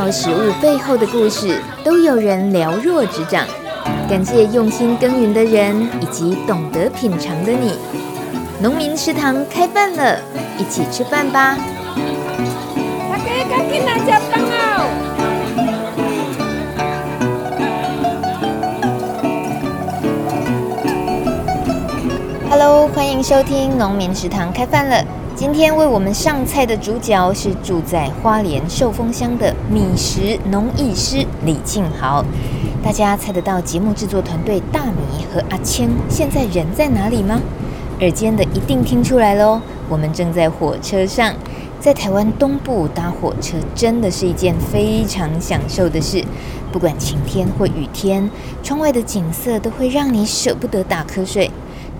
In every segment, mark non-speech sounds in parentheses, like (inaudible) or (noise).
道食物背后的故事，都有人了若指掌。感谢用心耕耘的人，以及懂得品尝的你。农民食堂开饭了，一起吃饭吧！大家赶紧来吃饭哦！Hello，欢迎收听农民食堂开饭了。今天为我们上菜的主角是住在花莲寿丰乡的米食农艺师李庆豪。大家猜得到节目制作团队大米和阿谦现在人在哪里吗？耳尖的一定听出来喽！我们正在火车上，在台湾东部搭火车真的是一件非常享受的事。不管晴天或雨天，窗外的景色都会让你舍不得打瞌睡。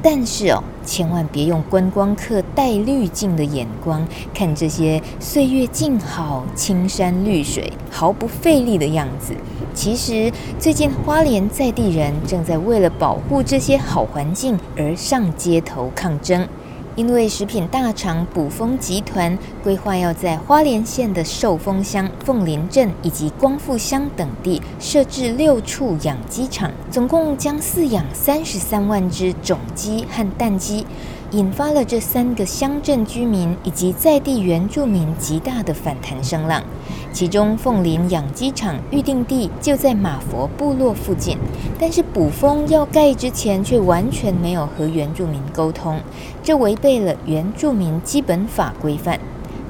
但是哦，千万别用观光客带滤镜的眼光看这些岁月静好、青山绿水、毫不费力的样子。其实，最近花莲在地人正在为了保护这些好环境而上街头抗争。因为食品大厂卜蜂集团规划要在花莲县的寿丰乡、凤林镇以及光复乡等地设置六处养鸡场，总共将饲养三十三万只种鸡和蛋鸡。引发了这三个乡镇居民以及在地原住民极大的反弹声浪。其中，凤林养鸡场预定地就在马佛部落附近，但是补风要盖之前却完全没有和原住民沟通，这违背了原住民基本法规范。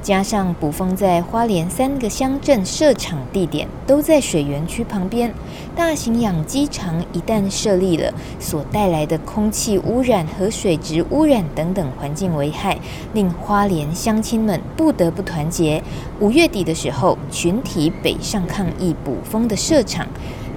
加上卜蜂在花莲三个乡镇设厂地点都在水源区旁边，大型养鸡场一旦设立了，所带来的空气污染和水质污染等等环境危害，令花莲乡亲们不得不团结。五月底的时候，群体北上抗议卜蜂的设厂。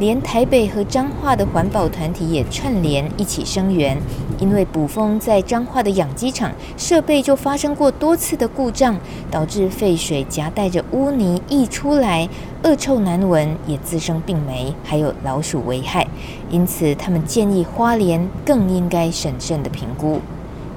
连台北和彰化的环保团体也串联一起声援，因为捕蜂在彰化的养鸡场设备就发生过多次的故障，导致废水夹带着污泥溢出来，恶臭难闻，也滋生病媒，还有老鼠危害。因此，他们建议花莲更应该审慎的评估。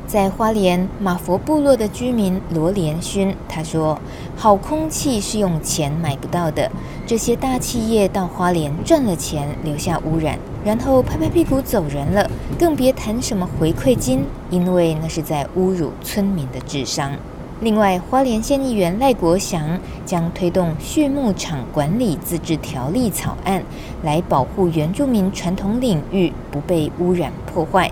在花莲马佛部落的居民罗连勋他说：“好空气是用钱买不到的。这些大企业到花莲赚了钱，留下污染，然后拍拍屁股走人了，更别谈什么回馈金，因为那是在侮辱村民的智商。”另外，花莲县议员赖国祥将推动畜牧场管理自治条例草案，来保护原住民传统领域不被污染破坏。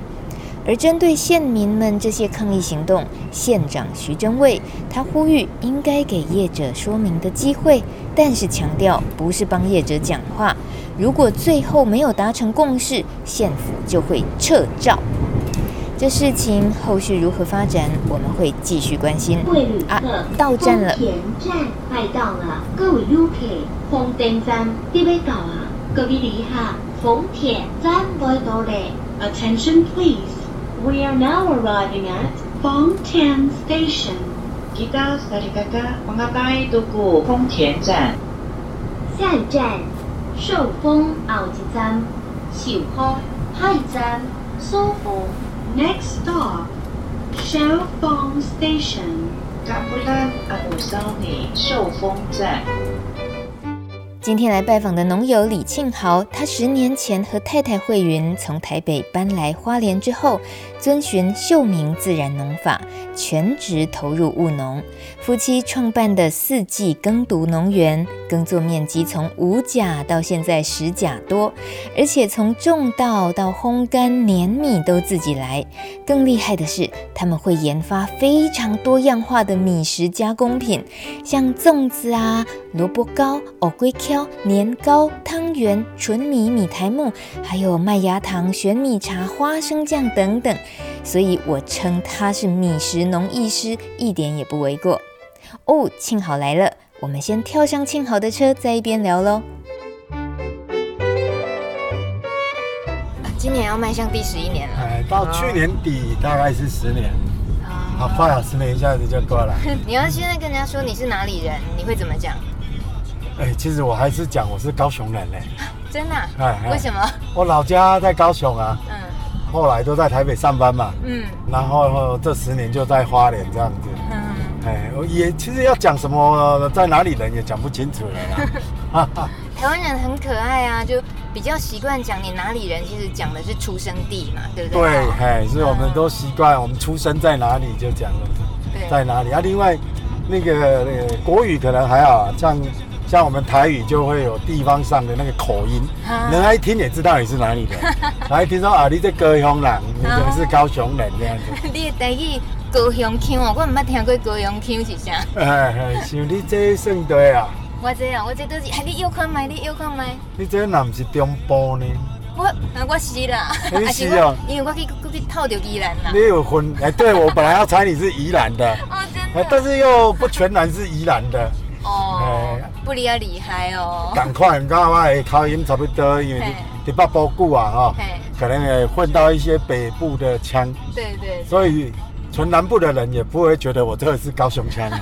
而针对县民们这些抗议行动，县长徐榛蔚他呼吁应该给业者说明的机会，但是强调不是帮业者讲话。如果最后没有达成共识，县府就会撤照。这事情后续如何发展，我们会继续关心。啊，到站了。田站快到了，各位游客，丰田站准备到啊，各位旅客，丰田站快到了，Attention please。We are now arriving at Phong Thian Station. Kita Sarikaka mengapai Tugu Phong Thian 站。下一站，寿丰后一站，寿丰下一站，寿丰。Next stop, Shou Fong Station. Kapulan Agusani 寿丰站。今天来拜访的农友李庆豪，他十年前和太太慧云从台北搬来花莲之后，遵循秀明自然农法，全职投入务农。夫妻创办的四季耕读农园，耕作面积从五甲到现在十甲多，而且从种稻到烘干碾米都自己来。更厉害的是，他们会研发非常多样化的米食加工品，像粽子啊、萝卜糕、藕龟壳。年糕、汤圆、纯米米苔目，还有麦芽糖、玄米茶、花生酱等等，所以我称他是米食农艺师，一点也不为过。哦，庆豪来了，我们先跳上庆豪的车，在一边聊喽。今年要迈向第十一年了，哎，到去年底大概是十年，好快啊，十年一下子就过了。(laughs) 你要现在跟人家说你是哪里人，你会怎么讲？(laughs) 哎，其实我还是讲我是高雄人嘞，真的？哎，为什么？我老家在高雄啊，嗯，后来都在台北上班嘛，嗯，然后这十年就在花莲这样子，嗯，哎，我也其实要讲什么在哪里人也讲不清楚了啦，(laughs) 台湾人很可爱啊，就比较习惯讲你哪里人，其实讲的是出生地嘛，对不对？对，哎，所以我们都习惯我们出生在哪里就讲了，在哪里。啊。另外，那个那个国语可能还好，像像我们台语就会有地方上的那个口音，人家一听也知道你是哪里的。然后一听说啊，你这高雄人，你可能是高雄人这样子。(laughs) 你的台语高雄腔哦，我唔捌听过高雄腔是啥？(laughs) 哎哎，像你这算对啊。我这啊，我这都是，哎，你有看麦？你有看麦？你这哪不是中部呢？我，我是啦。你是哦，因为我去去套着宜兰啦。你有分？哎，对，我本来要猜你是宜兰的。(laughs) 哦，真的。但是又不全然是宜兰的。哦。不离要，厉害哦。赶快，你看我的口音差不多，因为你你北部久啊，哈，可能也混到一些北部的腔。对对。所以，纯南部的人也不会觉得我这个是高雄腔。(laughs)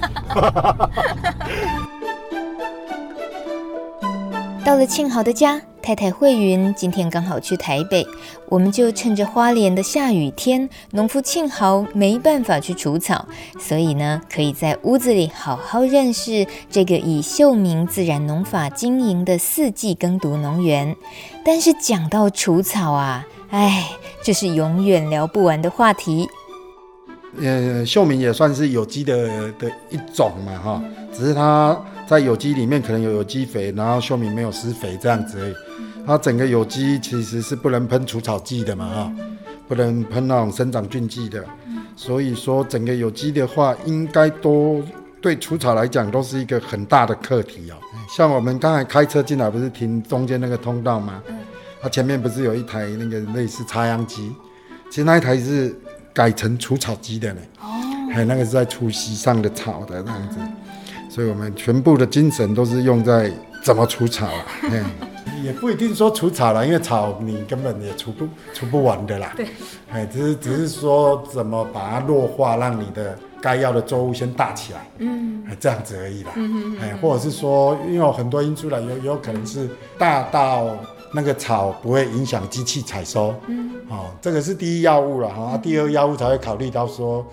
到了庆豪的家，太太慧云今天刚好去台北，我们就趁着花莲的下雨天，农夫庆豪没办法去除草，所以呢，可以在屋子里好好认识这个以秀明自然农法经营的四季耕读农园。但是讲到除草啊，哎，这是永远聊不完的话题。呃，秀明也算是有机的的一种嘛，哈，只是它。在有机里面可能有有机肥，然后秀明没有施肥这样子而已。它整个有机其实是不能喷除草剂的嘛，哈，不能喷那种生长菌剂的。所以说整个有机的话，应该都对除草来讲都是一个很大的课题哦。像我们刚才开车进来，不是停中间那个通道吗？它前面不是有一台那个类似插秧机？其实那一台是改成除草机的呢。哦，还有那个是在除席上的草的那样子。所以我们全部的精神都是用在怎么除草啊，(laughs) 也不一定说除草了，因为草你根本也除不除不完的啦。对，哎，只是只是说怎么把它弱化，让你的该要的作物先大起来，嗯，这样子而已啦。嗯哎，或者是说，因为有很多因素啦，有有可能是大到那个草不会影响机器采收，嗯，哦，这个是第一要务了哈，第二要务才会考虑到说。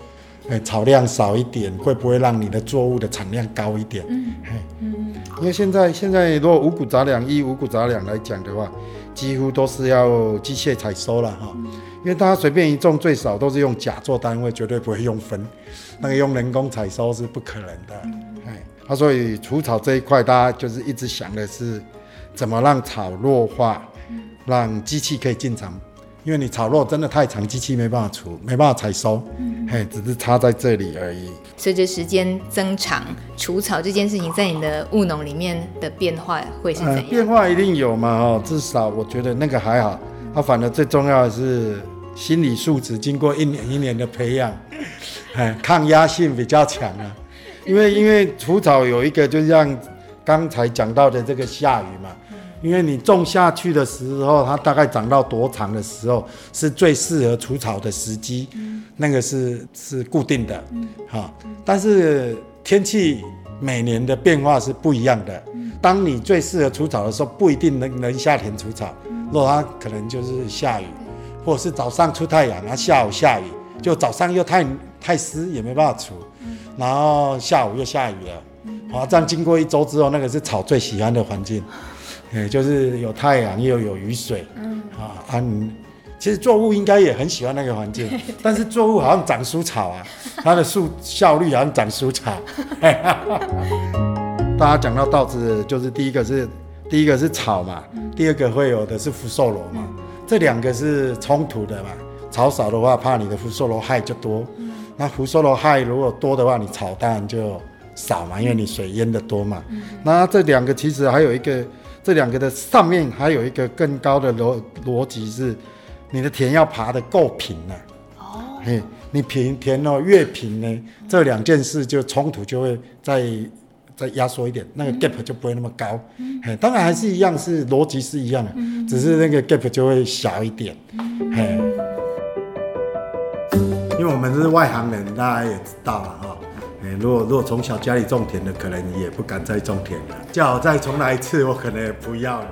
哎，草量少一点，会不会让你的作物的产量高一点？嗯，嘿，嗯，因为现在现在如果五谷杂粮依五谷杂粮来讲的话，几乎都是要机械采收了哈。因为大家随便一种，最少都是用甲做单位，绝对不会用分，那个用人工采收是不可能的。哎，他所以除草这一块，大家就是一直想的是怎么让草弱化，让机器可以进场。因为你草弱真的太长，机器没办法除，没办法采收，嗯，嘿，只是插在这里而已。随着时间增长，除草这件事情在你的务农里面的变化会是怎样？呃，变化一定有嘛，哦，至少我觉得那个还好。它，啊，反而最重要的是心理素质，经过一年一年的培养，(laughs) 哎，抗压性比较强啊。因为因为除草有一个，就像刚才讲到的这个下雨嘛。因为你种下去的时候，它大概长到多长的时候是最适合除草的时机，嗯、那个是是固定的，哈、嗯。但是天气每年的变化是不一样的。嗯、当你最适合除草的时候，不一定能能夏天除草，如果它可能就是下雨，或者是早上出太阳，然后下午下雨，就早上又太太湿也没办法除，然后下午又下雨了，好，这样经过一周之后，那个是草最喜欢的环境。哎，就是有太阳又有雨水，嗯啊啊，其实作物应该也很喜欢那个环境，(laughs) 但是作物好像长蔬草啊，它的树效率好像长蔬草。(laughs) (laughs) 大家讲到稻子，就是第一个是第一个是草嘛，第二个会有的是福寿螺嘛，这两个是冲突的嘛。草少的话，怕你的福寿螺害就多，那福寿螺害如果多的话，你草当然就少嘛，因为你水淹的多嘛。那这两个其实还有一个。这两个的上面还有一个更高的逻逻辑是，你的田要爬得够平了。哦，嘿，你平田哦越平呢，这两件事就冲突就会再再压缩一点，那个 gap 就不会那么高。嗯，嘿，当然还是一样，是逻辑是一样的，只是那个 gap 就会小一点。嘿，因为我们是外行人，大家也知道了哈。如果如果从小家里种田的，可能也不敢再种田了。叫我再重来一次，我可能也不要了，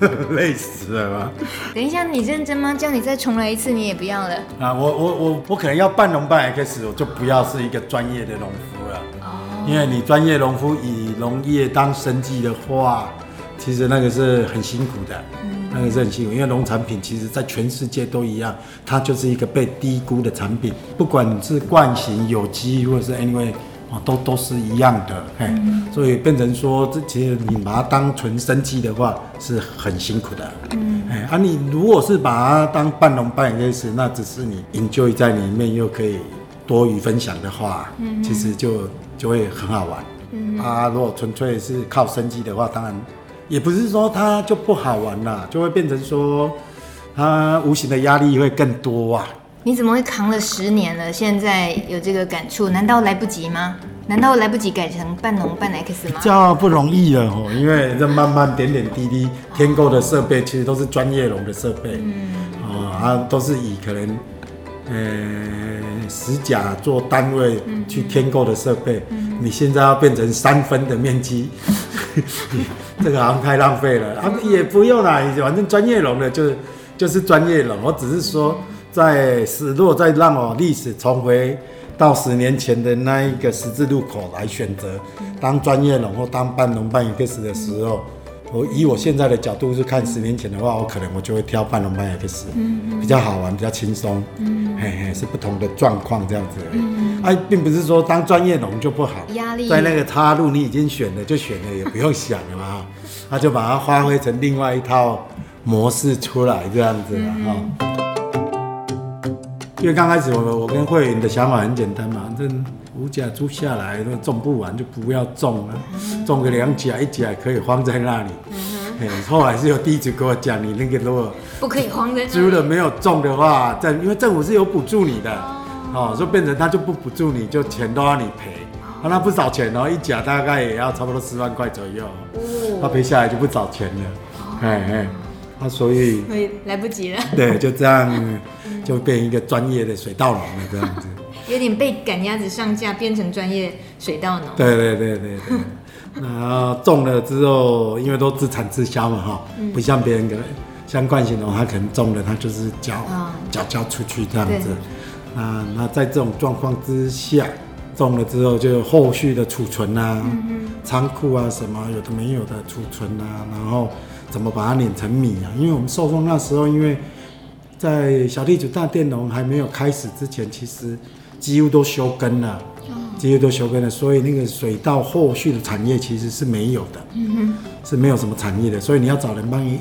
(laughs) 累死了吧。等一下，你认真吗？叫你再重来一次，你也不要了？啊，我我我我可能要半农半 X，我就不要是一个专业的农夫了。哦。因为你专业农夫以农业当生计的话，其实那个是很辛苦的，嗯那个是很辛苦，因为农产品其实在全世界都一样，它就是一个被低估的产品，不管是惯性、有机或者是 anyway。都都是一样的，嘿，所以变成说，这其实你把它当纯生机的话，是很辛苦的，嗯，哎，啊，你如果是把它当半农半养类那只是你 enjoy 在里面，又可以多余分享的话，嗯，其实就就会很好玩，嗯，啊，如果纯粹是靠生机的话，当然也不是说它就不好玩了，就会变成说，它无形的压力会更多啊。你怎么会扛了十年了？现在有这个感触，难道来不及吗？难道来不及改成半农半 X 吗？比较不容易了吼，因为这慢慢点点滴滴添购的设备，其实都是专业农的设备，嗯，啊，都是以可能，呃，十甲做单位去添购的设备，嗯，你现在要变成三分的面积，(laughs) 这个好像太浪费了啊，也不用啦，反正专业农的就就是专业农，我只是说。在是，如果再让我历史重回到十年前的那一个十字路口来选择，当专业农或当半农半 X 的时候，我以我现在的角度去看十年前的话，我可能我就会挑半农半 X，比较好玩，比较轻松，嘿嘿，是不同的状况这样子而已。哎，并不是说当专业农就不好，压力在那个岔路你已经选了就选了，也不用想了嘛，(laughs) 他就把它发挥成另外一套模式出来这样子了哈。因为刚开始我我跟会员的想法很简单嘛，反正五甲租下来都种不完，就不要种了，种个两甲一甲可以荒在那里。嗯哼。后来是有地主跟我讲，你那个如果不可以荒在租了没有种的话，政因为政府是有补助你的，哦，所以变成他就不补助你，就钱都要你赔，那不少钱哦，一甲大概也要差不多十万块左右，他赔下来就不少钱了，哎哎。啊，所以所以来不及了。(laughs) 对，就这样，(laughs) 就变一个专业的水稻农了，这样子。(laughs) 有点被赶鸭子上架，变成专业水稻农。对对对对对。然后种了之后，因为都自产自销嘛，哈，不像别人可能像惯行农，他可能种了，他就是交交交出去这样子。啊，那在这种状况之下，种了之后就有后续的储存啊，仓库啊什么有的没有的储存啊，然后。怎么把它碾成米啊？因为我们寿丰那时候，因为在小地主大佃农还没有开始之前，其实几乎都休耕了，几乎都休耕了，所以那个水稻后续的产业其实是没有的，是没有什么产业的，所以你要找人帮你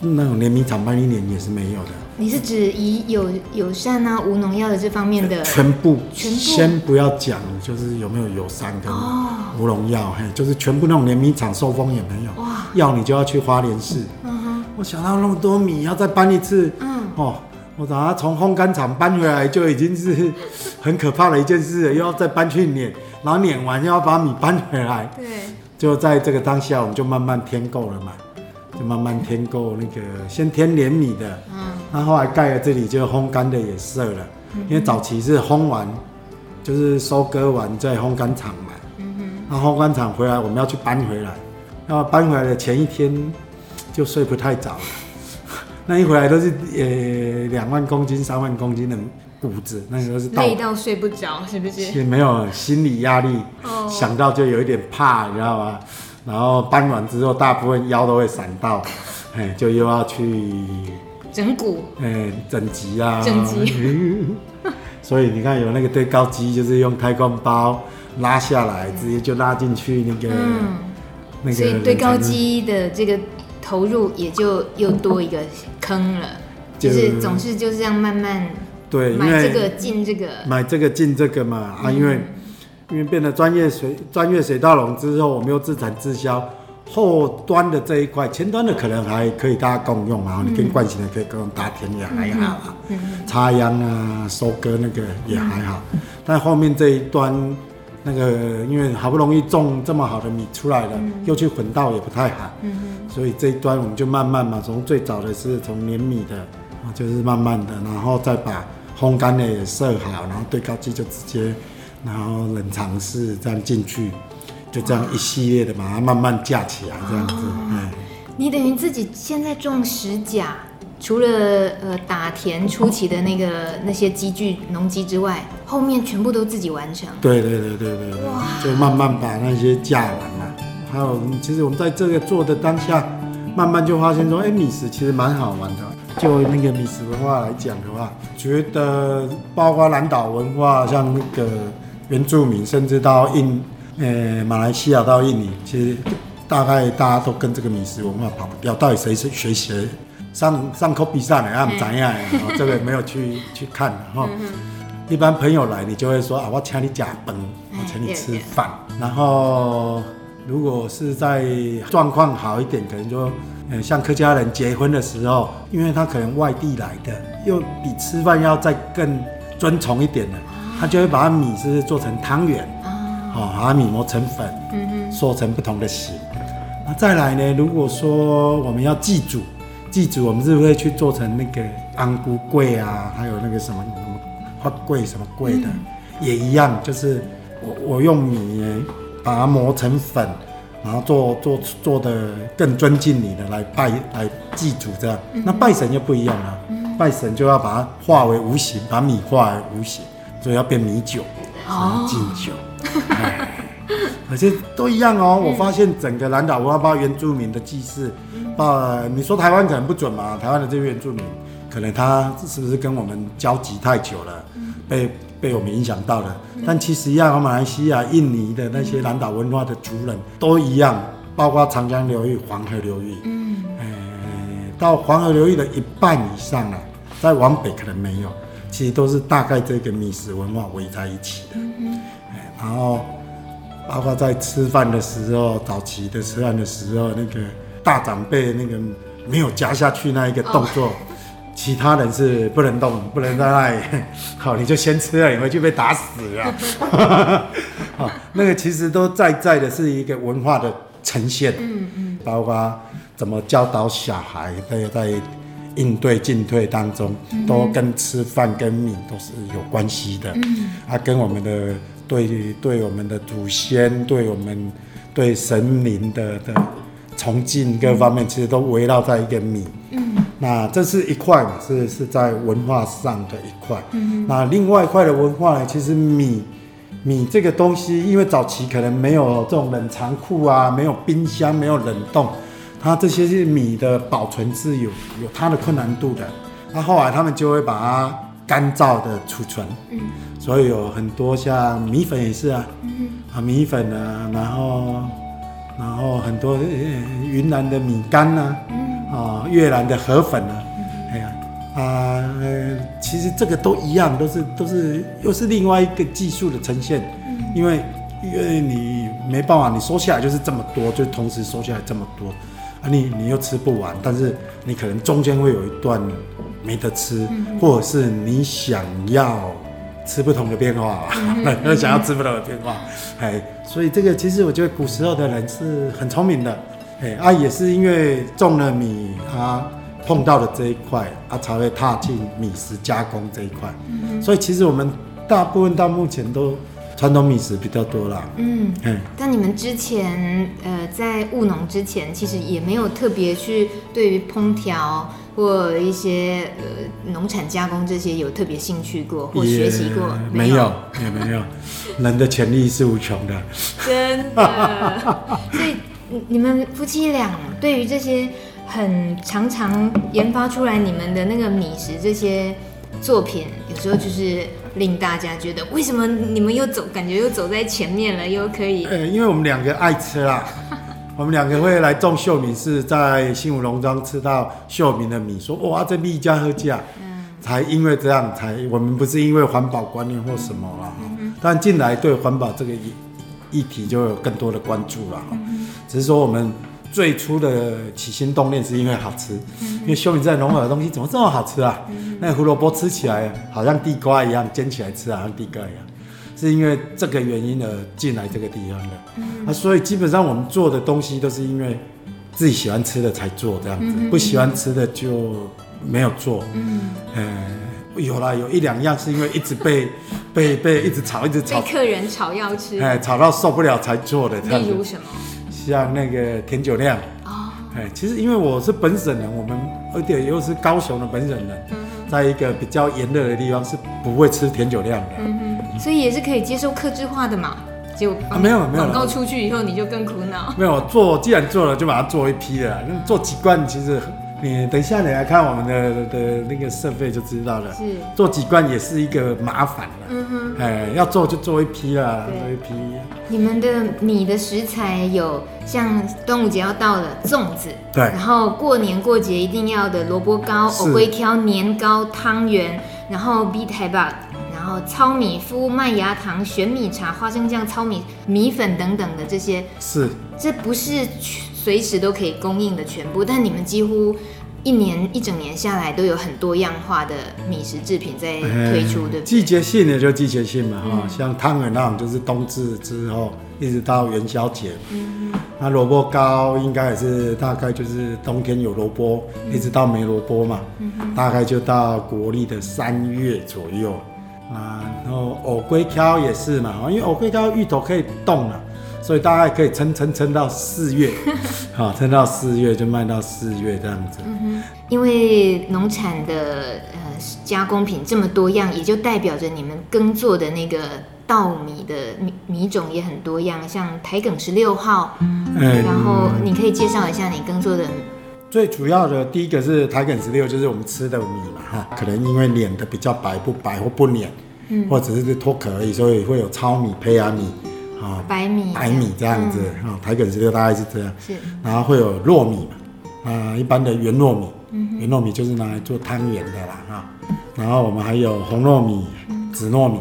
那种碾米厂帮你碾也是没有的。你是指以友友善啊、无农药的这方面的全部，全部先不要讲，就是有没有友善跟无农药，嘿，就是全部那种碾米厂受风也没有。哇，要你就要去花莲市。嗯哼，我想到那么多米要再搬一次，嗯，哦，我等下从烘干厂搬回来就已经是很可怕的一件事了，又要再搬去碾，然后碾完又要把米搬回来。对，就在这个当下，我们就慢慢添购了嘛。就慢慢添购那个，先添连米的，嗯，那后来盖了这里就烘干的也设了，嗯、因为早期是烘完，就是收割完在烘干厂嘛，嗯哼，那烘干厂回来我们要去搬回来，那搬回来的前一天就睡不太早了，(laughs) 那一回来都是呃两万公斤、三万公斤的谷子，那个都是累到睡不着，是不是？也没有心理压力，哦、想到就有一点怕，你知道吗？然后搬完之后，大部分腰都会闪到，(laughs) 哎，就又要去整骨，哎，整脊啊，整脊。(laughs) 所以你看，有那个对高机，就是用开关包拉下来，直接就拉进去那个，嗯、那个。所以对高机的这个投入也就又多一个坑了，就，就是总是就是这样慢慢对买这个进这个，买这个进这个嘛啊，因为。嗯因为变得专业水专业水稻农之后，我们又自产自销，后端的这一块，前端的可能还可以大家共用啊，嗯、你跟惯性的可以共用打田也还好啊，嗯嗯、插秧啊、收割那个也还好，嗯、但后面这一端那个，因为好不容易种这么好的米出来了，嗯、又去混稻也不太好，嗯、所以这一端我们就慢慢嘛，从最早的是从碾米的，就是慢慢的，然后再把烘干的也设好，然后堆高机就直接。然后冷藏室这样进去，就这样一系列的把它慢慢架起来，这样子。嗯，你等于自己现在种石甲，除了呃打田初期的那个那些机具农机之外，后面全部都自己完成。对对对对对，哇！就慢慢把那些架完了，还有其实我们在这个做的当下，慢慢就发现说，哎、欸，米食其实蛮好玩的。就那个米食文化来讲的话，觉得包括南岛文化，像那个原住民，甚至到印，呃、欸，马来西亚到印尼，其实大概大家都跟这个米食文化跑不掉。到底谁是学习？上上课比赛呢？啊，怎样？(laughs) 这个没有去去看哈。一般朋友来，你就会说啊，我请你假饭，我请你吃饭。然后如果是在状况好一点，可能就。嗯，像客家人结婚的时候，因为他可能外地来的，又比吃饭要再更尊崇一点的，他就会把米是做成汤圆，哦，把米磨成粉，嗯哼，做成不同的形。那再来呢，如果说我们要祭祖，祭祖我们是不是会去做成那个安菇桂啊，还有那个什么什么花桂什么桂的，嗯、也一样，就是我我用米把它磨成粉。然后做做做的更尊敬你的来拜来祭祖这样，嗯、那拜神就不一样了。嗯、拜神就要把它化为无形，把米化为无形，所以要变米酒，敬酒。(laughs) 而且都一样哦。我发现整个南岛文化，包原住民的祭祀，呃，你说台湾可能不准嘛？台湾的这些原住民，可能他是不是跟我们交集太久了，被。被我们影响到了，但其实一样，马来西亚、印尼的那些南岛文化的族人都一样，包括长江流域、黄河流域，嗯，呃，到黄河流域的一半以上了，再往北可能没有，其实都是大概这个米食文化围在一起的，嗯，然后包括在吃饭的时候，早期的吃饭的时候，那个大长辈那个没有夹下去那一个动作。哦其他人是不能动，不能在那里。(laughs) 好，你就先吃了，你回去被打死了。好，(laughs) 那个其实都在在的是一个文化的呈现，嗯嗯，包括怎么教导小孩，在在应对进退当中，都跟吃饭跟米都是有关系的。嗯，啊，跟我们的对对我们的祖先，对我们对神灵的的崇敬各方面，其实都围绕在一个米。嗯。那这是一块嘛，是是在文化上的一块。嗯。那另外一块的文化呢，其实米米这个东西，因为早期可能没有这种冷藏库啊，没有冰箱，没有冷冻，它这些是米的保存是有有它的困难度的。那后来他们就会把它干燥的储存。嗯。所以有很多像米粉也是啊。嗯。啊，米粉啊，然后然后很多云南的米干啊。嗯。啊，越南的河粉啊，哎呀，啊，其实这个都一样，都是都是又是另外一个技术的呈现，因为因为你没办法，你收下来就是这么多，就同时收下来这么多，啊，你你又吃不完，但是你可能中间会有一段没得吃，或者是你想要吃不同的变化，(laughs) 想要吃不同的变化，哎，所以这个其实我觉得古时候的人是很聪明的。哎，啊，也是因为种了米，啊，碰到了这一块，啊，才会踏进米食加工这一块。嗯，所以其实我们大部分到目前都传统米食比较多啦。嗯，嗯但你们之前，呃，在务农之前，其实也没有特别去对于烹调或一些呃农产加工这些有特别兴趣过或学习过？没有，也没有。人的潜力是无穷的。真的，(laughs) 所以。你们夫妻俩对于这些很常常研发出来你们的那个米食这些作品，有时候就是令大家觉得，为什么你们又走，感觉又走在前面了，又可以？呃，因为我们两个爱吃啦，(laughs) 我们两个会来种秀米，是在新武农庄吃到秀米的米，说哇，这米价合价，嗯，才因为这样才，我们不是因为环保观念或什么啦，嗯嗯，但进来对环保这个议议题就有更多的关注了。嗯只是说我们最初的起心动念是因为好吃，因为修米在农场的东西怎么这么好吃啊？那胡萝卜吃起来好像地瓜一样，煎起来吃好像地瓜一样，是因为这个原因而进来这个地方的。啊，所以基本上我们做的东西都是因为自己喜欢吃的才做这样子，不喜欢吃的就没有做。嗯，有啦，有一两样是因为一直被被被一直吵，一直炒，被客人吵要吃，哎，吵到受不了才做的。例如什么？像那个甜酒酿哦，哎，其实因为我是本省人，我们而且又是高雄的本省人，在一个比较炎热的地方是不会吃甜酒量的，嗯，所以也是可以接受克制化的嘛。结果啊没有没有广告出去以后你就更苦恼。没有做，既然做了就把它做一批了。那做几罐其实。你等一下，你来看我们的的那个设备就知道了。是做几罐也是一个麻烦了。嗯哼，哎，要做就做一批了，做一批。你们的米的食材有像端午节要到了粽子，对，然后过年过节一定要的萝卜糕、藕龟挑、年糕、汤圆，然后米苔目，然后糙米麸、麦芽糖、玄米茶、花生酱、糙米米粉等等的这些。是，这不是。随时都可以供应的全部，但你们几乎一年一整年下来都有很多样化的米食制品在推出，对不对？季节性的就季节性嘛，哈、嗯，像汤圆那种就是冬至之后一直到元宵节，嗯，那萝卜糕应该也是大概就是冬天有萝卜，嗯、一直到没萝卜嘛，嗯，大概就到国历的三月左右，啊，然后藕龟挑也是嘛，因为藕龟挑芋头可以冻了。所以大概可以撑撑撑到四月，(laughs) 好，撑到四月就卖到四月这样子。嗯哼，因为农产的呃加工品这么多样，也就代表着你们耕作的那个稻米的米米种也很多样，像台梗十六号。嗯，然后你可以介绍一下你耕作的。最主要的第一个是台梗十六，就是我们吃的米嘛哈，可能因为碾的比较白不白或不碾，嗯，或者是脱壳而已，所以会有糙米、胚芽米。啊，白米，白米这样。子啊，台梗十六大概是这样，是，然后会有糯米嘛，啊，一般的圆糯米，圆糯米就是拿来做汤圆的啦，哈，然后我们还有红糯米、紫糯米，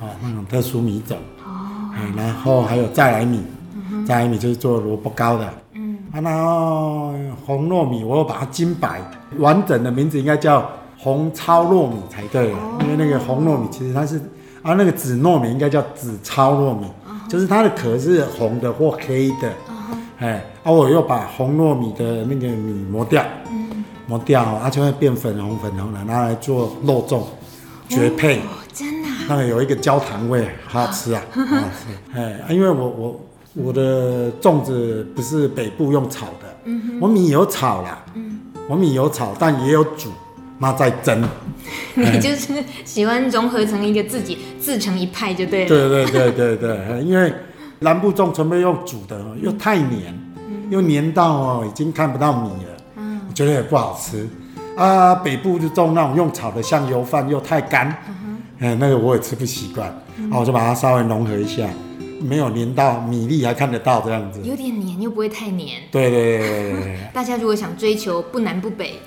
啊，那种特殊米种，哦，然后还有再来米，再来米就是做萝卜糕的，嗯，啊，然后红糯米我把它金白，完整的名字应该叫红糙糯米才对，因为那个红糯米其实它是，啊，那个紫糯米应该叫紫糙糯米。就是它的壳是红的或黑的，哎，啊，我又把红糯米的那个米磨掉，磨掉，它就会变粉红粉红的，拿来做肉粽，绝配，真的，那个有一个焦糖味，好好吃啊，好好吃，(laughs) 哎，因为我我我的粽子不是北部用炒的，嗯我米有炒啦，嗯。我米有炒，但也有煮。那再蒸，你 (laughs) 就是喜欢融合成一个自己自成一派就对了。对对对对对，因为南部粽全部用煮的，又太黏，又黏到哦已经看不到米了，嗯，我觉得也不好吃。啊，北部就种那种用炒的，像油饭又太干，嗯，那个我也吃不习惯，啊，我就把它稍微融合一下。没有粘到米粒，还看得到这样子，有点黏又不会太黏。对对对对对。大家如果想追求不南不北，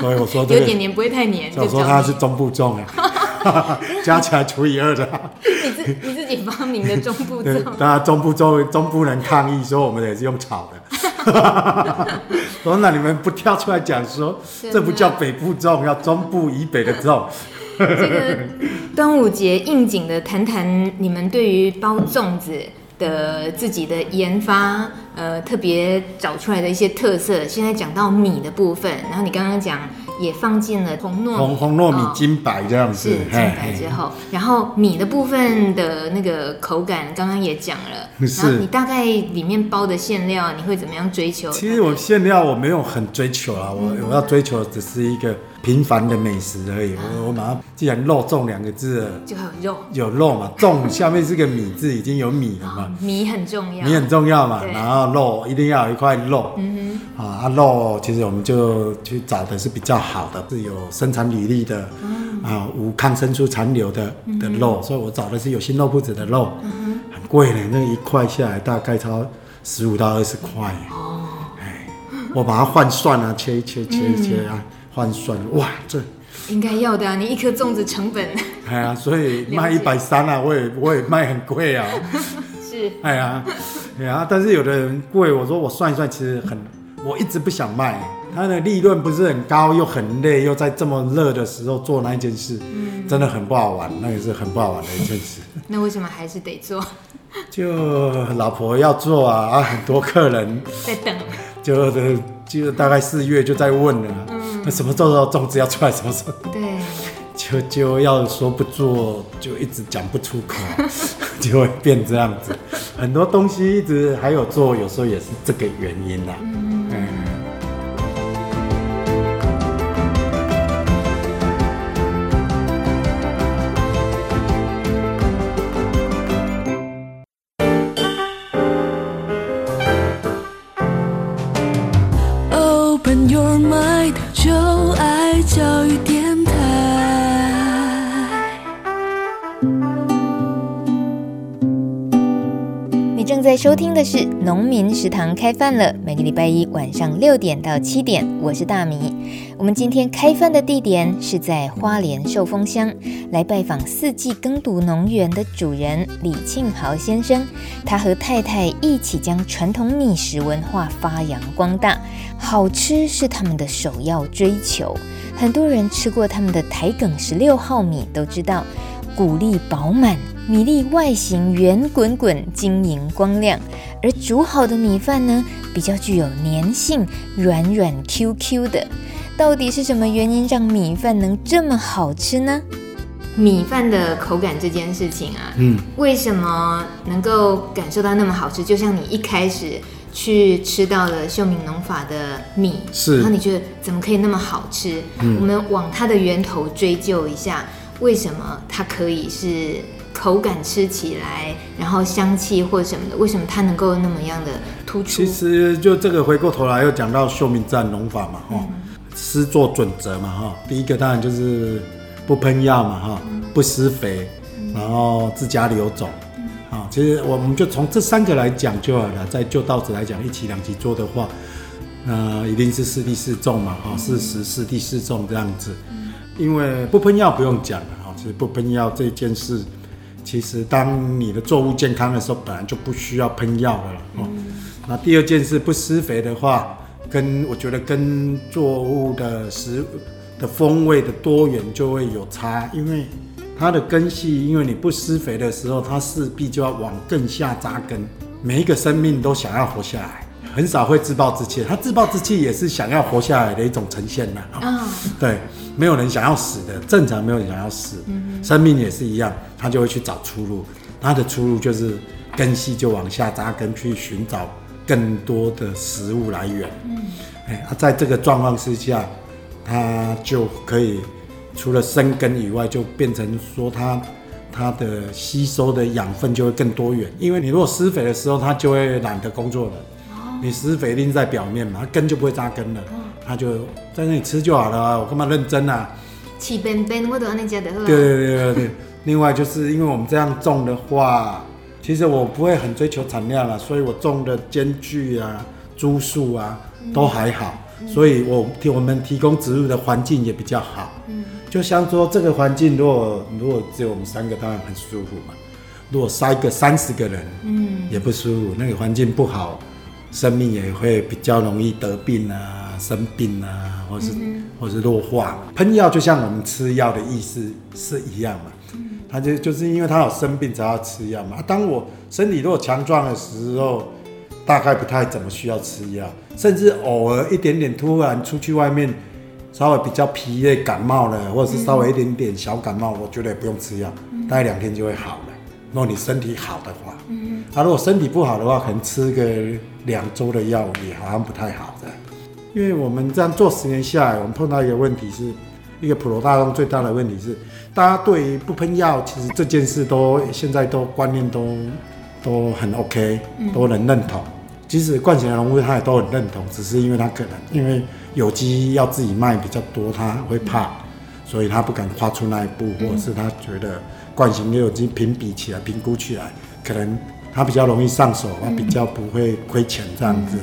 所以我说有点黏不会太黏。我说它是中部粽啊，(laughs) 加起来除以二的。你自你自己发明的中部粽。当然中部粽中部人抗议说我们也是用炒的。(laughs) 说那你们不跳出来讲说，这不叫北部粽，要中部以北的粽。这个端午节应景的谈谈你们对于包粽子的自己的研发，呃，特别找出来的一些特色。现在讲到米的部分，然后你刚刚讲。也放进了红糯红红糯米金白这样子，是精白之后，然后米的部分的那个口感，刚刚也讲了。是。然后你大概里面包的馅料，你会怎么样追求？其实我馅料我没有很追求啊，我我要追求的只是一个平凡的美食而已。我我马上既然肉粽两个字，就有肉，有肉嘛，粽下面是个米字，已经有米了嘛。(laughs) 米很重要，米很重要嘛，然后肉一定要有一块肉。嗯哼。啊，肉其实我们就去找的是比较。好的是有生产履历的，嗯、啊，无抗生素残留的的肉，嗯、所以我找的是有新肉铺子的肉，嗯、很贵的，那一块下来大概超十五到二十块。哦，哎，我把它换算啊，切一切切一切啊，换、嗯、算，哇，这应该要的啊，你一颗粽子成本。(laughs) 哎呀，所以卖一百三啊，我也我也卖很贵啊。(laughs) 是，(laughs) 哎呀，哎呀，但是有的人贵，我说我算一算，其实很，我一直不想卖。它的利润不是很高，又很累，又在这么热的时候做那一件事，嗯、真的很不好玩，那也是很不好玩的一件事。那为什么还是得做？就老婆要做啊，啊，很多客人在等，就就大概四月就在问了，嗯、那 (laughs) 什么时候粽子要出来？什么时候？对，(laughs) 就就要说不做，就一直讲不出口，(laughs) 就会变这样子。很多东西一直还有做，有时候也是这个原因啦。嗯。嗯收听的是《农民食堂开饭了》，每个礼拜一晚上六点到七点，我是大米。我们今天开饭的地点是在花莲寿丰乡，来拜访四季耕读农园的主人李庆豪先生。他和太太一起将传统米食文化发扬光大，好吃是他们的首要追求。很多人吃过他们的台梗十六号米，都知道谷粒饱满。米粒外形圆滚滚、晶莹光亮，而煮好的米饭呢，比较具有粘性，软软 Q Q 的。到底是什么原因让米饭能这么好吃呢？米饭的口感这件事情啊，嗯，为什么能够感受到那么好吃？就像你一开始去吃到了秀明农法的米，是，然后你觉得怎么可以那么好吃？嗯，我们往它的源头追究一下，为什么它可以是？口感吃起来，然后香气或什么的，为什么它能够那么样的突出？其实就这个回过头来又讲到秀明自然农法嘛，哈、嗯，施作准则嘛，哈，第一个当然就是不喷药嘛，哈，不施肥，然后自家留种，啊，其实我们就从这三个来讲就好了。在旧稻子来讲，一期两期做的话，那一定是四地四种嘛，哈，四十四地四种这样子，因为不喷药不用讲了，哈，其实不喷药这件事。其实，当你的作物健康的时候，本来就不需要喷药的了。哦，那第二件事，不施肥的话，跟我觉得跟作物的食的风味的多元就会有差，因为它的根系，因为你不施肥的时候，它势必就要往更下扎根。每一个生命都想要活下来，很少会自暴自弃。他自暴自弃也是想要活下来的一种呈现呐。啊，对。没有人想要死的，正常没有人想要死，嗯、生命也是一样，他就会去找出路，他的出路就是根系就往下扎根，去寻找更多的食物来源。嗯，哎，啊，在这个状况之下，他就可以除了生根以外，就变成说他它的吸收的养分就会更多元，因为你如果施肥的时候，它就会懒得工作了。哦，你施肥拎在表面嘛，它根就不会扎根了。哦他就在那里吃就好了啊，我干嘛认真啊？起边边我都让你家的喝。对对对对对。(laughs) 另外就是因为我们这样种的话，其实我不会很追求产量了，所以我种的间距啊、株数啊都还好，嗯、所以我替我们提供植物的环境也比较好。嗯。就像说这个环境，如果如果只有我们三个，当然很舒服嘛。如果塞个三十个人，嗯，也不舒服。那个环境不好，生命也会比较容易得病啊。生病啊，或是、嗯、或是弱化，喷药就像我们吃药的意思是一样嘛。他就就是因为他有生病才要吃药嘛。当我身体如果强壮的时候，大概不太怎么需要吃药，甚至偶尔一点点突然出去外面，稍微比较疲累感冒了，或者是稍微一点点小感冒，我觉得也不用吃药，大概两天就会好了。如果你身体好的话，他、啊、如果身体不好的话，可能吃个两周的药也好像不太好的。因为我们这样做十年下来，我们碰到一个问题是，一个普罗大众最大的问题是，大家对于不喷药，其实这件事都现在都观念都都很 OK，都能认同。即使惯行的农夫他也都很认同，只是因为他可能因为有机要自己卖比较多，他会怕，所以他不敢跨出那一步，或者是他觉得惯行跟有机评比起来、评估起来，可能他比较容易上手，他比较不会亏钱这样子。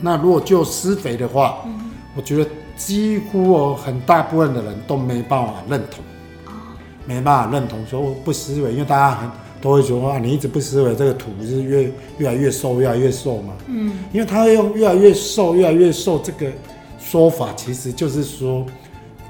那如果就施肥的话，嗯、我觉得几乎哦很大部分的人都没办法认同，哦、没办法认同说不施肥，因为大家很都会说啊，你一直不施肥，这个土是越越来越瘦，越来越瘦嘛。嗯，因为他会用越来越瘦，越来越瘦这个说法，其实就是说。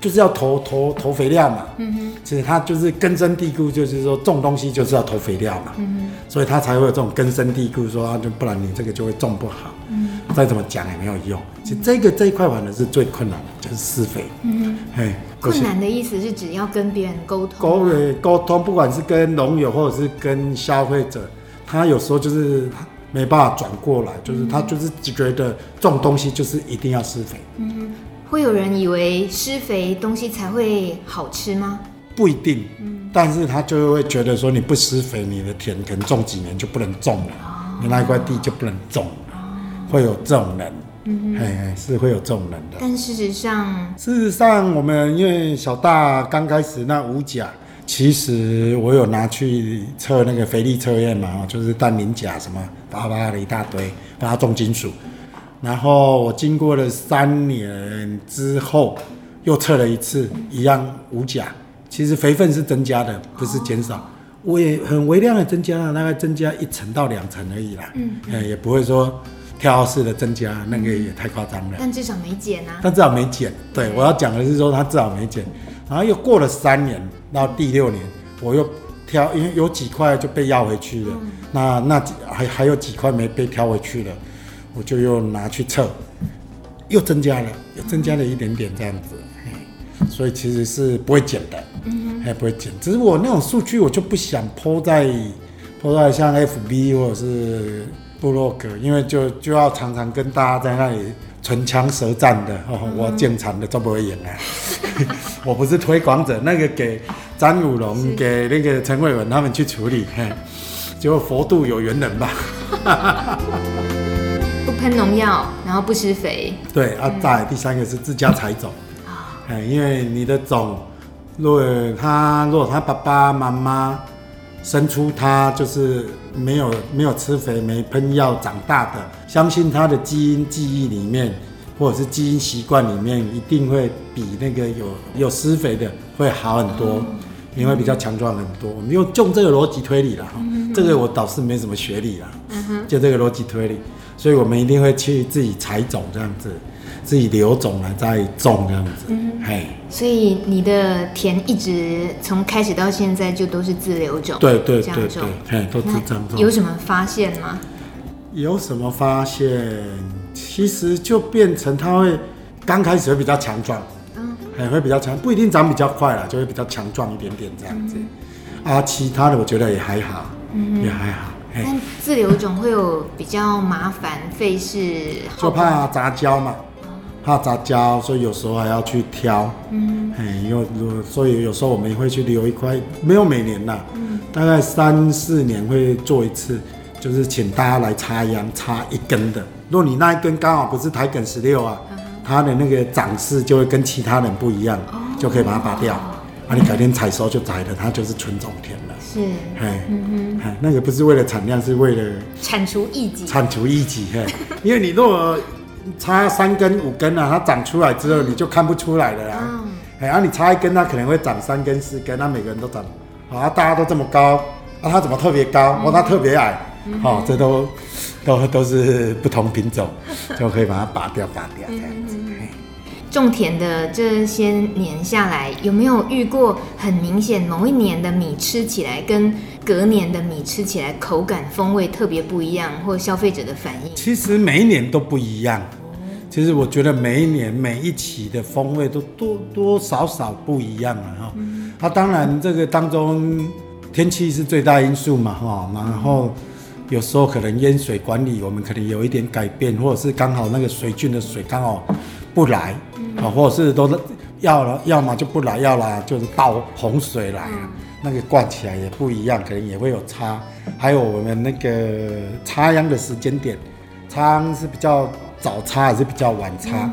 就是要投投投肥料嘛，嗯哼，其实他就是根深蒂固，就是说种东西就是要投肥料嘛，嗯哼，所以他才会有这种根深蒂固，说啊，就不然你这个就会种不好，嗯，再怎么讲也没有用。其实这个这一块反而是最困难的，就是施肥，嗯哼，嘿，困难的意思是只要跟别人沟通，沟沟通，不管是跟农友或者是跟消费者，他有时候就是没办法转过来，就是他就是觉得种东西就是一定要施肥，嗯哼。会有人以为施肥东西才会好吃吗？不一定，嗯，但是他就会觉得说你不施肥，你的田可能种几年就不能种了，哦、你那一块地就不能种了，哦、会有这种人，嗯哼，嘿，是会有这种人的。但事实上，事实上我们因为小大刚开始那五甲，其实我有拿去测那个肥力测验嘛，就是氮磷钾什么巴拉的一大堆，把它重金属。然后我经过了三年之后，又测了一次，一样无钾。其实肥分是增加的，不是减少。我也很微量的增加了，大概增加一层到两层而已啦。嗯，嗯，也不会说跳式的增加，那个也太夸张了。但至少没减啊。但至少没减。对，我要讲的是说，它至少没减。然后又过了三年，到第六年，我又挑，因为有几块就被要回去了。嗯、那那还还有几块没被挑回去了，我就又拿去测，又增加了，又增加了一点点这样子。所以其实是不会减的，嗯，还不会减。只是我那种数据，我就不想 po 在 po 在像 FB 或者是部落格，因为就就要常常跟大家在那里唇枪舌战的。哦，我建厂的做不会赢啊，(laughs) 我不是推广者，那个给张武龙、给那个陈伟文他们去处理，嘿，结果佛度有缘人吧。(laughs) 不喷农药，然后不施肥。对啊，再第三个是自家采种。哎，因为你的种，如果他如果他爸爸妈妈生出他就是没有没有吃肥、没喷药长大的，相信他的基因记忆里面或者是基因习惯里面，一定会比那个有有施肥的会好很多，你会比较强壮很多。我们用用这个逻辑推理了哈，这个我倒是没什么学历啦，就这个逻辑推理，所以我们一定会去自己采种这样子。自己留种来再种这样子，嗯，嘿，所以你的田一直从开始到现在就都是自留种，对对对对，嘿，都是这样种。有什么发现吗？有什么发现？其实就变成它会刚开始会比较强壮，嗯，哎，会比较强，不一定长比较快了，就会比较强壮一点点这样子。嗯、啊，其他的我觉得也还好，嗯，也还好。但自留种会有比较麻烦费事，就怕杂交嘛。怕杂交，所以有时候还要去挑。嗯，哎，因为所以有时候我们也会去留一块，没有每年啦，嗯，大概三四年会做一次，就是请大家来插秧，插一根的。如果你那一根刚好不是台梗十六啊，嗯，它的那个长势就会跟其他人不一样，哦，就可以把它拔掉。啊，哦，你改天采收就摘了，它就是纯种田了。是，哎，嗯哼，那个不是为了产量，是为了铲除异己。铲除异己，嘿，(laughs) 因为你如果插三根五根啊，它长出来之后你就看不出来了啦。哎、嗯，然后、啊、你插一根，它可能会长三根四根，那每个人都长，啊，大家都这么高，啊，它怎么特别高？哦、嗯，它特别矮，好、嗯，这都都都是不同品种，就可以把它拔掉，拔掉这样子。种田的这些年下来，有没有遇过很明显某一年的米吃起来跟隔年的米吃起来口感风味特别不一样，或消费者的反应？其实每一年都不一样。其实我觉得每一年每一期的风味都多多少少不一样了哈。那当然这个当中天气是最大因素嘛哈。然后有时候可能淹水管理我们可能有一点改变，或者是刚好那个水菌的水刚好不来。啊，或者是都是要了，要么就不来，要了就是倒洪水来了，那个灌起来也不一样，可能也会有差。还有我们那个插秧的时间点，插秧是比较早插还是比较晚插？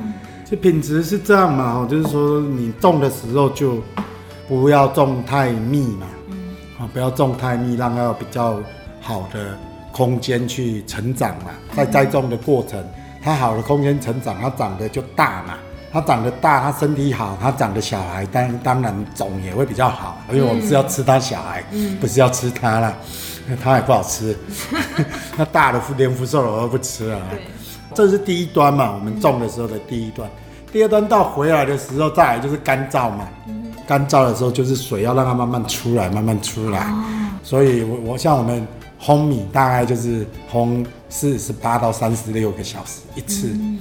这品质是这样嘛？就是说你种的时候就不要种太密嘛，啊，不要种太密，让它有比较好的空间去成长嘛。在栽种的过程，它好的空间成长，它长得就大嘛。它长得大，它身体好，它长得小孩，当当然种也会比较好，因为我们是要吃它小孩，嗯、不是要吃它啦，它也不好吃。那大的连福寿螺都不吃了。对这是第一端嘛，我们种的时候的第一端。嗯、第二端到回来的时候，再来就是干燥嘛。干、嗯、燥的时候就是水要让它慢慢出来，慢慢出来。哦、所以我，我我像我们烘米，大概就是烘四十八到三十六个小时一次，嗯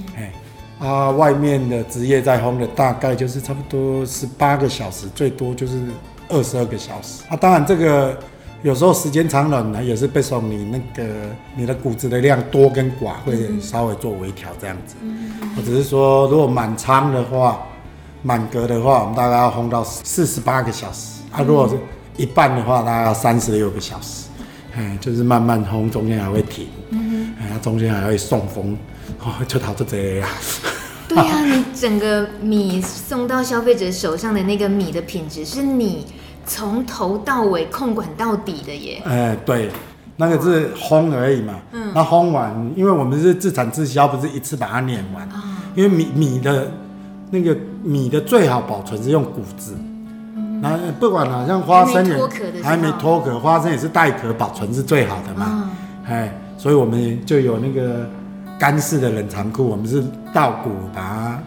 啊，外面的职业在烘的大概就是差不多十八个小时，最多就是二十二个小时。啊，当然这个有时候时间长短呢，也是背受你那个你的骨子的量多跟寡会稍微做微调这样子。我只是说，如果满仓的话，满格的话，我们大概要烘到四十八个小时。啊，如果是一半的话，大概要三十六个小时。哎，就是慢慢烘，中间还会停。嗯，哎，中间还会送风。哦，就讨这样呀。对呀、啊，你整个米送到消费者手上的那个米的品质，是你从头到尾控管到底的耶。(laughs) 哎，对，那个是烘而已嘛。嗯。那烘完，因为我们是自产自销，不是一次把它碾完。啊。因为米米的，那个米的最好保存是用谷子。嗯。那不管好像花生也还没脱壳，花生也是带壳保存是最好的嘛。哎，所以我们就有那个干式的冷藏库，我们是稻谷把它。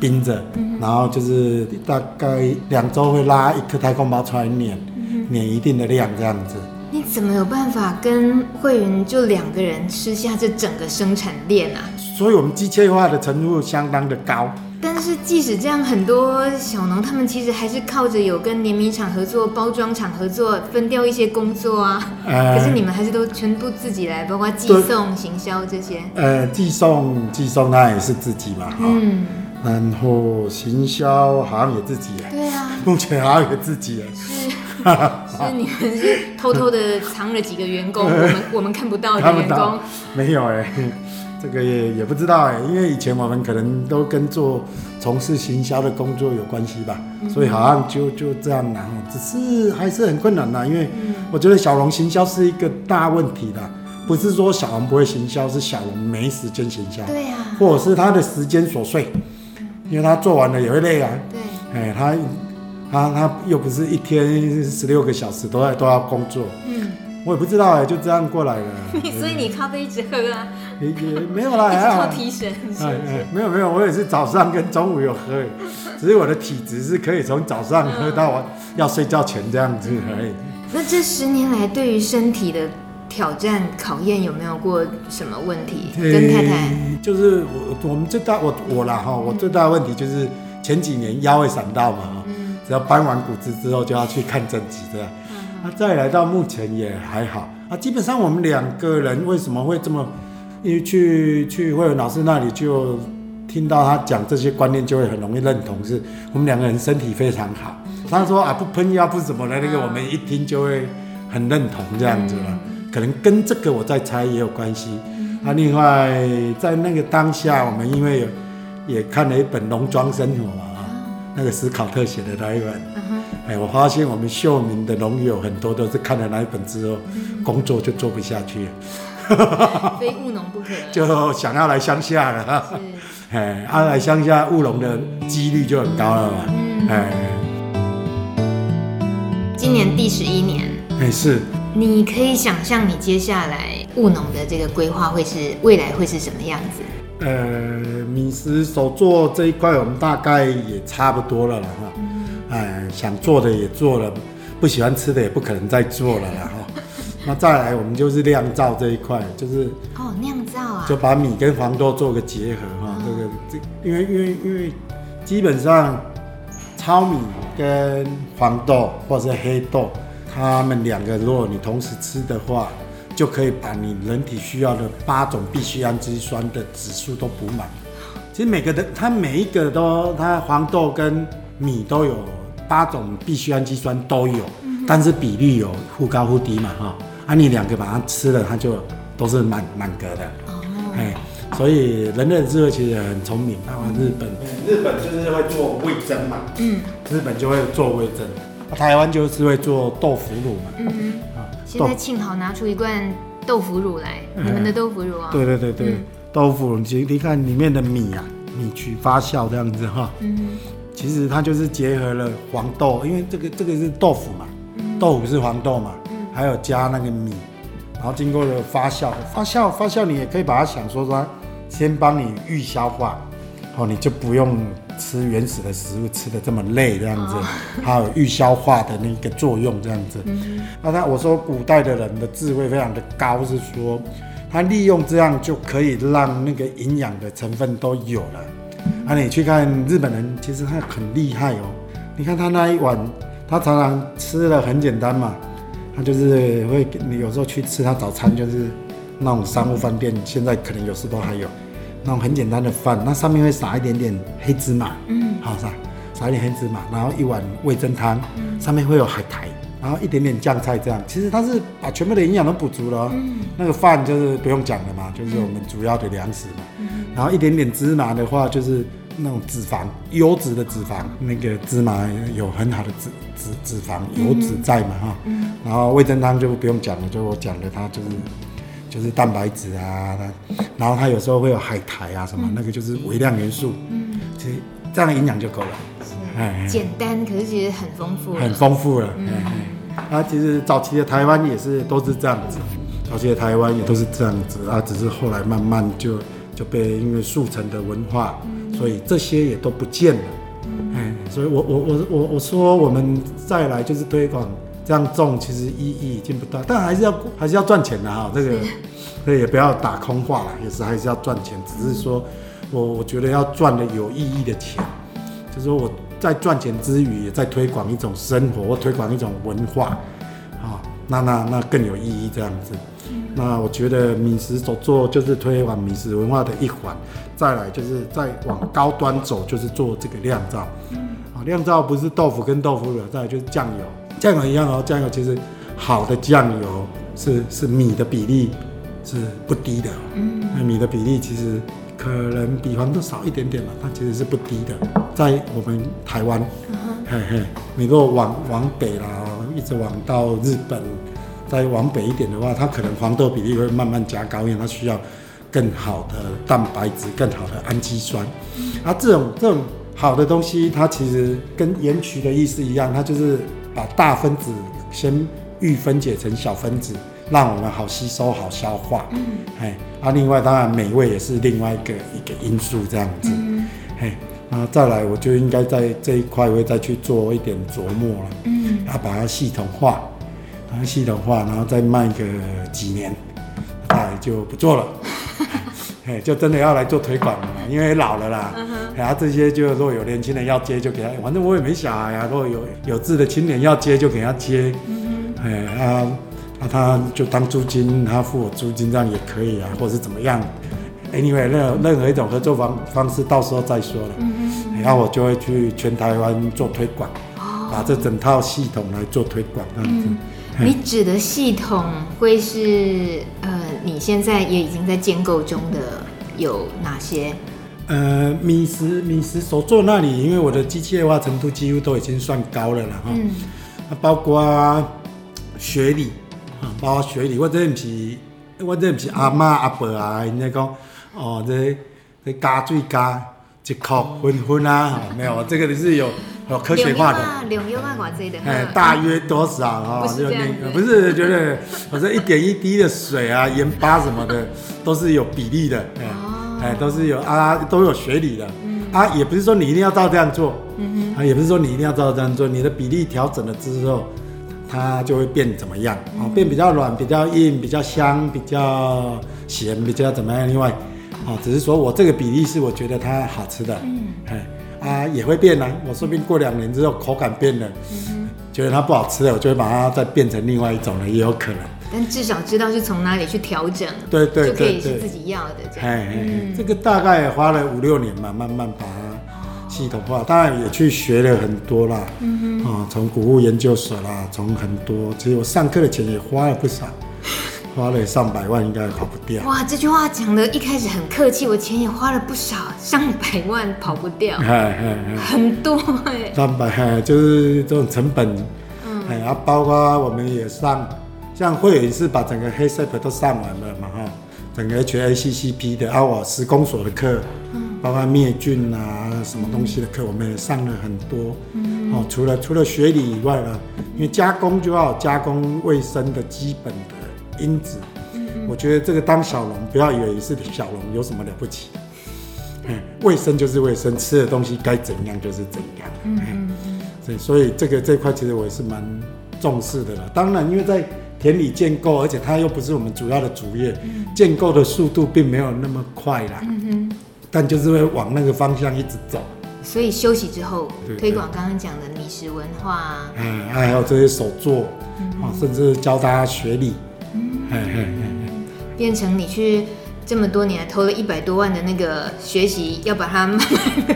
冰着，然后就是大概两周会拉一颗太空包出来碾，碾一定的量这样子。你怎么有办法跟慧云就两个人吃下这整个生产链啊？所以我们机械化的程度相当的高。但是即使这样，很多小农他们其实还是靠着有跟碾米厂合作、包装厂合作，分掉一些工作啊。呃、可是你们还是都全部自己来，包括寄送、行销这些。呃，寄送、寄送那也是自己嘛。嗯。然后行销好像也自己哎，对啊，目前好像也自己哎，是，(laughs) 是你们是偷偷的藏了几个员工，(laughs) 我们我们看不到的员工，没有哎，这个也也不知道哎，因为以前我们可能都跟做从事行销的工作有关系吧，所以好像就就这样然后，只是还是很困难的，因为我觉得小龙行销是一个大问题的，不是说小龙不会行销，是小龙没时间行销，对呀，或者是他的时间琐碎。因为他做完了也会累啊，对，哎，他他他又不是一天十六个小时都在都要工作，嗯，我也不知道哎，就这样过来了。(laughs) 所以你咖啡一直喝啊？也也没有啦，(laughs) 还好提神。哎哎，没有没有，我也是早上跟中午有喝，(laughs) 只是我的体质是可以从早上喝到我要睡觉前这样子而已。那这十年来对于身体的。挑战考验有没有过什么问题？跟太太就是我，我们最大我我啦哈，我最大的问题就是前几年腰会闪到嘛哈，只要搬完骨子之后就要去看针剂这样。那再来到目前也还好啊，基本上我们两个人为什么会这么？因为去去慧文老师那里就听到他讲这些观念，就会很容易认同，是我们两个人身体非常好。他说啊，不喷药不怎么的那个，我们一听就会很认同这样子了。可能跟这个我在猜也有关系。啊，另外在那个当下，我们因为有也看了一本《农庄生活》嘛，啊，那个史考特写的那一本，哎，我发现我们秀明的农友很多都是看了那一本之后，工作就做不下去了，(laughs) 非务农不可，(laughs) 就想要来乡下了。是，(laughs) 哎，啊，来乡下务农的几率就很高了嘛。哎，今年第十一年，哎是。你可以想象你接下来务农的这个规划会是未来会是什么样子？呃，米食手作这一块，我们大概也差不多了了哈。哎、嗯，想做的也做了，不喜欢吃的也不可能再做了了哈。(laughs) 那再来，我们就是酿造这一块，就是哦，酿造啊，就把米跟黄豆做个结合哈。这个这，因为因为因为基本上糙米跟黄豆或者是黑豆。它们两个，如果你同时吃的话，就可以把你人体需要的八种必需氨基酸的指数都补满。其实每个的，它每一个都，它黄豆跟米都有八种必需氨基酸都有，但是比例有忽高忽低嘛，哈。啊，你两个把它吃了，它就都是满满格的。哦。哎，所以人类的智慧其实很聪明。那么日本，日本就是会做味噌嘛。嗯。日本就会做味噌。台湾就是会做豆腐乳嘛，嗯现在庆好拿出一罐豆腐乳来，嗯、你们的豆腐乳啊，对对对对，嗯、豆腐乳，你看里面的米啊，米曲发酵这样子哈，嗯哼，其实它就是结合了黄豆，因为这个这个是豆腐嘛，嗯、豆腐是黄豆嘛，嗯、还有加那个米，然后经过了发酵，发酵发酵，你也可以把它想说说，先帮你预消化，哦，你就不用。吃原始的食物吃的这么累这样子，还有预消化的那个作用这样子。那他我说古代的人的智慧非常的高，是说他利用这样就可以让那个营养的成分都有了。啊，你去看日本人，其实他很厉害哦。你看他那一碗，他常常吃的很简单嘛，他就是会你有时候去吃他早餐，就是那种商务饭店，现在可能有时都还有。那种很简单的饭，那上面会撒一点点黑芝麻，嗯，好撒，撒一点黑芝麻，然后一碗味噌汤，嗯，上面会有海苔，然后一点点酱菜，这样，其实它是把全部的营养都补足了，嗯，那个饭就是不用讲了嘛，就是我们主要的粮食嘛，嗯，然后一点点芝麻的话，就是那种脂肪，优质的脂肪，那个芝麻有很好的脂脂脂肪油脂在嘛哈。嗯。然后味噌汤就不用讲了，就我讲的它就是就是蛋白质啊，它然后它有时候会有海苔啊什么，那个就是微量元素。嗯。其实这样的营养就够了。哎。简单，可是其实很丰富。很丰富了。嗯。啊，其实早期的台湾也是都是这样子，早期的台湾也都是这样子啊，只是后来慢慢就。就被因为速成的文化，所以这些也都不见了。哎，所以我我我我我说我们再来就是推广这样种，其实意义已经不大，但还是要还是要赚钱的哈。这个，所 (laughs) 以也不要打空话了，也是还是要赚钱。只是说我我觉得要赚的有意义的钱，就是说我在赚钱之余，也在推广一种生活或推广一种文化，啊，那那那更有意义这样子。那我觉得米食所做就是推广米食文化的一环，再来就是再往高端走，就是做这个酿造。啊，酿造不是豆腐跟豆腐乳，再来就是酱油，酱油一样哦。酱油其实好的酱油是是米的比例是不低的。嗯，那米的比例其实可能比黄豆少一点点了，它其实是不低的。在我们台湾，嘿嘿，你如果往往北啦，一直往到日本。再往北一点的话，它可能黄豆比例会慢慢加高，因为它需要更好的蛋白质、更好的氨基酸。啊，这种这种好的东西，它其实跟盐曲的意思一样，它就是把大分子先预分解成小分子，让我们好吸收、好消化。嗯，哎，啊，另外当然美味也是另外一个一个因素，这样子。嗯，哎，那再来，我就应该在这一块会再去做一点琢磨了。嗯，要把它系统化。系统化，然后再卖个几年，哎，就不做了，(laughs) 哎，就真的要来做推广了，因为老了啦。然后这些就如果有年轻人要接，就给他，反正我也没小孩呀。如果有有志的青年要接，就给他接。嗯哎，啊，那他就当租金，他付我租金，这样也可以啊，或者是怎么样？Anyway，任任何一种合作方方式，到时候再说了。然后我就会去全台湾做推广，把这整套系统来做推广，这样子。你指的系统会是呃，你现在也已经在建构中的有哪些？呃，米食米食手作那里，因为我的机械化程度几乎都已经算高了了哈。嗯。包括学理啊，包括学理，我这不是我这不是阿妈阿伯啊，人家讲哦，这这加水加一块分分啊，没有，这个是有。有科学化的，哎，大约多少啊？就那不是觉得，反正一点一滴的水啊，盐巴什么的，都是有比例的，哎，哎，都是有啊，都有学理的，啊，也不是说你一定要照这样做，啊，也不是说你一定要照这样做，你的比例调整了之后，它就会变怎么样？哦，变比较软，比较硬，比较香，比较咸，比较怎么样？另外，哦，只是说我这个比例是我觉得它好吃的，嗯，哎。啊，也会变呢、啊。我说不定过两年之后口感变了，嗯、觉得它不好吃了，我就会把它再变成另外一种了，也有可能。但至少知道是从哪里去调整，对对对，就可以是自己要的这样。哎哎，嗯、这个大概花了五六年嘛，慢慢把它系统化。当然也去学了很多啦，嗯哼，啊，从谷物研究所啦，从很多，其实我上课的钱也花了不少。(laughs) 花了上百万应该跑不掉。哇，这句话讲的一开始很客气，我钱也花了不少，上百万跑不掉。哎哎哎，很多哎。上百，就是这种成本。嗯。哎，然后包括我们也上，像会员是把整个黑色的都上完了嘛哈，整个 HACCP 的，啊，我施工所的课，嗯，包括灭菌啊什么东西的课，我们也上了很多。嗯。哦，除了除了学理以外呢，因为加工就要加工卫生的基本的。因子，我觉得这个当小龙不要以为是小龙有什么了不起，嗯，卫生就是卫生，吃的东西该怎样就是怎样，嗯，所以所以这个这块其实我也是蛮重视的了。当然，因为在田里建构，而且它又不是我们主要的主业，建构的速度并没有那么快啦，嗯哼，但就是会往那个方向一直走。所以休息之后，推广刚刚讲的米食文化，嗯，还有这些手作，啊，甚至教大家学理。变成你去这么多年投了一百多万的那个学习，要把它慢慢的